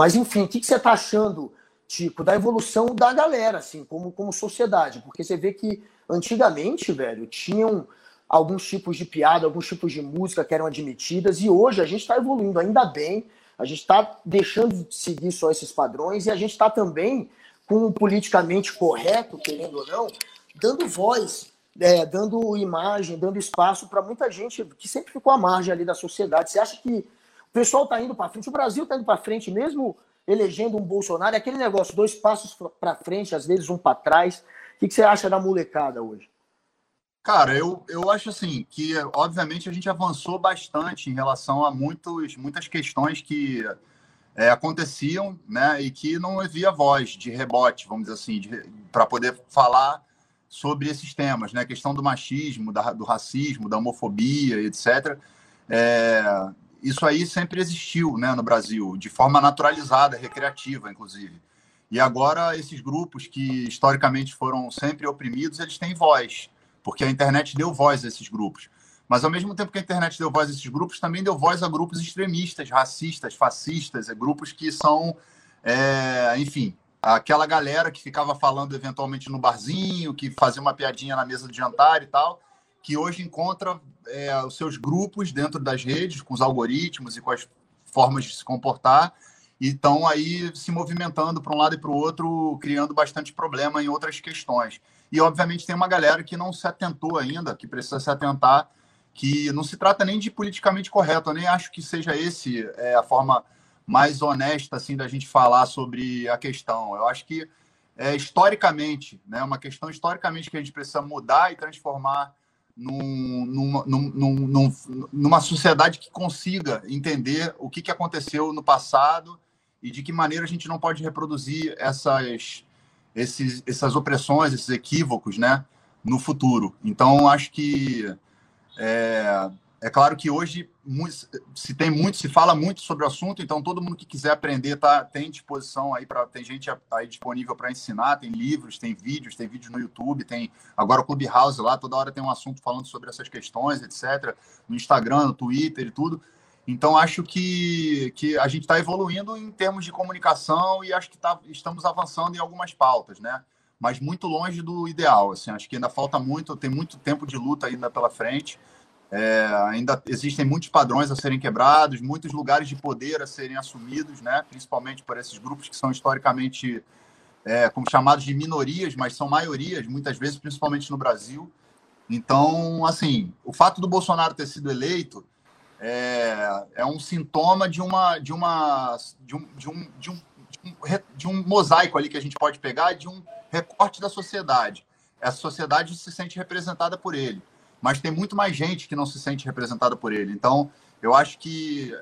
Mas, enfim, o que, que você está achando, Tico, da evolução da galera, assim, como, como sociedade? Porque você vê que antigamente, velho, tinham alguns tipos de piada, alguns tipos de música que eram admitidas, e hoje a gente está evoluindo, ainda bem, a gente está deixando de seguir só esses padrões, e a gente está também com o politicamente correto, querendo ou não, dando voz, é, dando imagem, dando espaço para muita gente que sempre ficou à margem ali da sociedade. Você acha que o pessoal está indo para frente, o Brasil está indo para frente, mesmo elegendo um Bolsonaro, é aquele negócio, dois passos para frente, às vezes um para trás. O que você acha da molecada hoje? Cara, eu, eu acho assim que, obviamente, a gente avançou bastante em relação a muitos, muitas questões que é, aconteciam né, e que não havia voz de rebote, vamos dizer assim, para poder falar sobre esses temas, né? A questão do machismo, da, do racismo, da homofobia, etc. É, isso aí sempre existiu né, no Brasil, de forma naturalizada, recreativa, inclusive. E agora esses grupos que historicamente foram sempre oprimidos, eles têm voz porque a internet deu voz a esses grupos. Mas, ao mesmo tempo que a internet deu voz a esses grupos, também deu voz a grupos extremistas, racistas, fascistas, grupos que são, é, enfim, aquela galera que ficava falando eventualmente no barzinho, que fazia uma piadinha na mesa de jantar e tal, que hoje encontra é, os seus grupos dentro das redes, com os algoritmos e com as formas de se comportar, e estão aí se movimentando para um lado e para o outro, criando bastante problema em outras questões. E, obviamente, tem uma galera que não se atentou ainda, que precisa se atentar, que não se trata nem de politicamente correto. Eu nem acho que seja esse é, a forma mais honesta assim da gente falar sobre a questão. Eu acho que é, historicamente, né, uma questão historicamente que a gente precisa mudar e transformar num, numa, num, num, numa sociedade que consiga entender o que, que aconteceu no passado e de que maneira a gente não pode reproduzir essas esses, essas opressões, esses equívocos, né, no futuro. Então, acho que é, é claro que hoje se tem muito, se fala muito sobre o assunto, então todo mundo que quiser aprender tá, tem disposição aí para tem gente aí disponível para ensinar, tem livros, tem vídeos, tem vídeos no YouTube, tem agora o Clubhouse lá, toda hora tem um assunto falando sobre essas questões, etc. No Instagram, no Twitter e tudo. Então, acho que, que a gente está evoluindo em termos de comunicação e acho que tá, estamos avançando em algumas pautas, né? Mas muito longe do ideal. Assim, acho que ainda falta muito, tem muito tempo de luta ainda pela frente. É, ainda existem muitos padrões a serem quebrados, muitos lugares de poder a serem assumidos, né? principalmente por esses grupos que são historicamente é, como chamados de minorias, mas são maiorias, muitas vezes, principalmente no Brasil. Então, assim, o fato do Bolsonaro ter sido eleito é, é um sintoma de uma de uma de um, de um, de um, de um mosaico ali que a gente pode pegar de um recorte da sociedade. Essa sociedade se sente representada por ele, mas tem muito mais gente que não se sente representada por ele. Então, eu acho que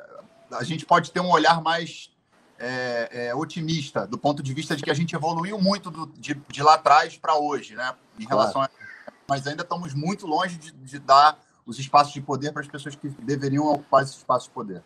a gente pode ter um olhar mais é, é, otimista do ponto de vista de que a gente evoluiu muito do, de, de lá atrás para hoje, né? Em relação claro. a... mas ainda estamos muito longe de, de dar os espaços de poder para as pessoas que deveriam ocupar esses espaços de poder.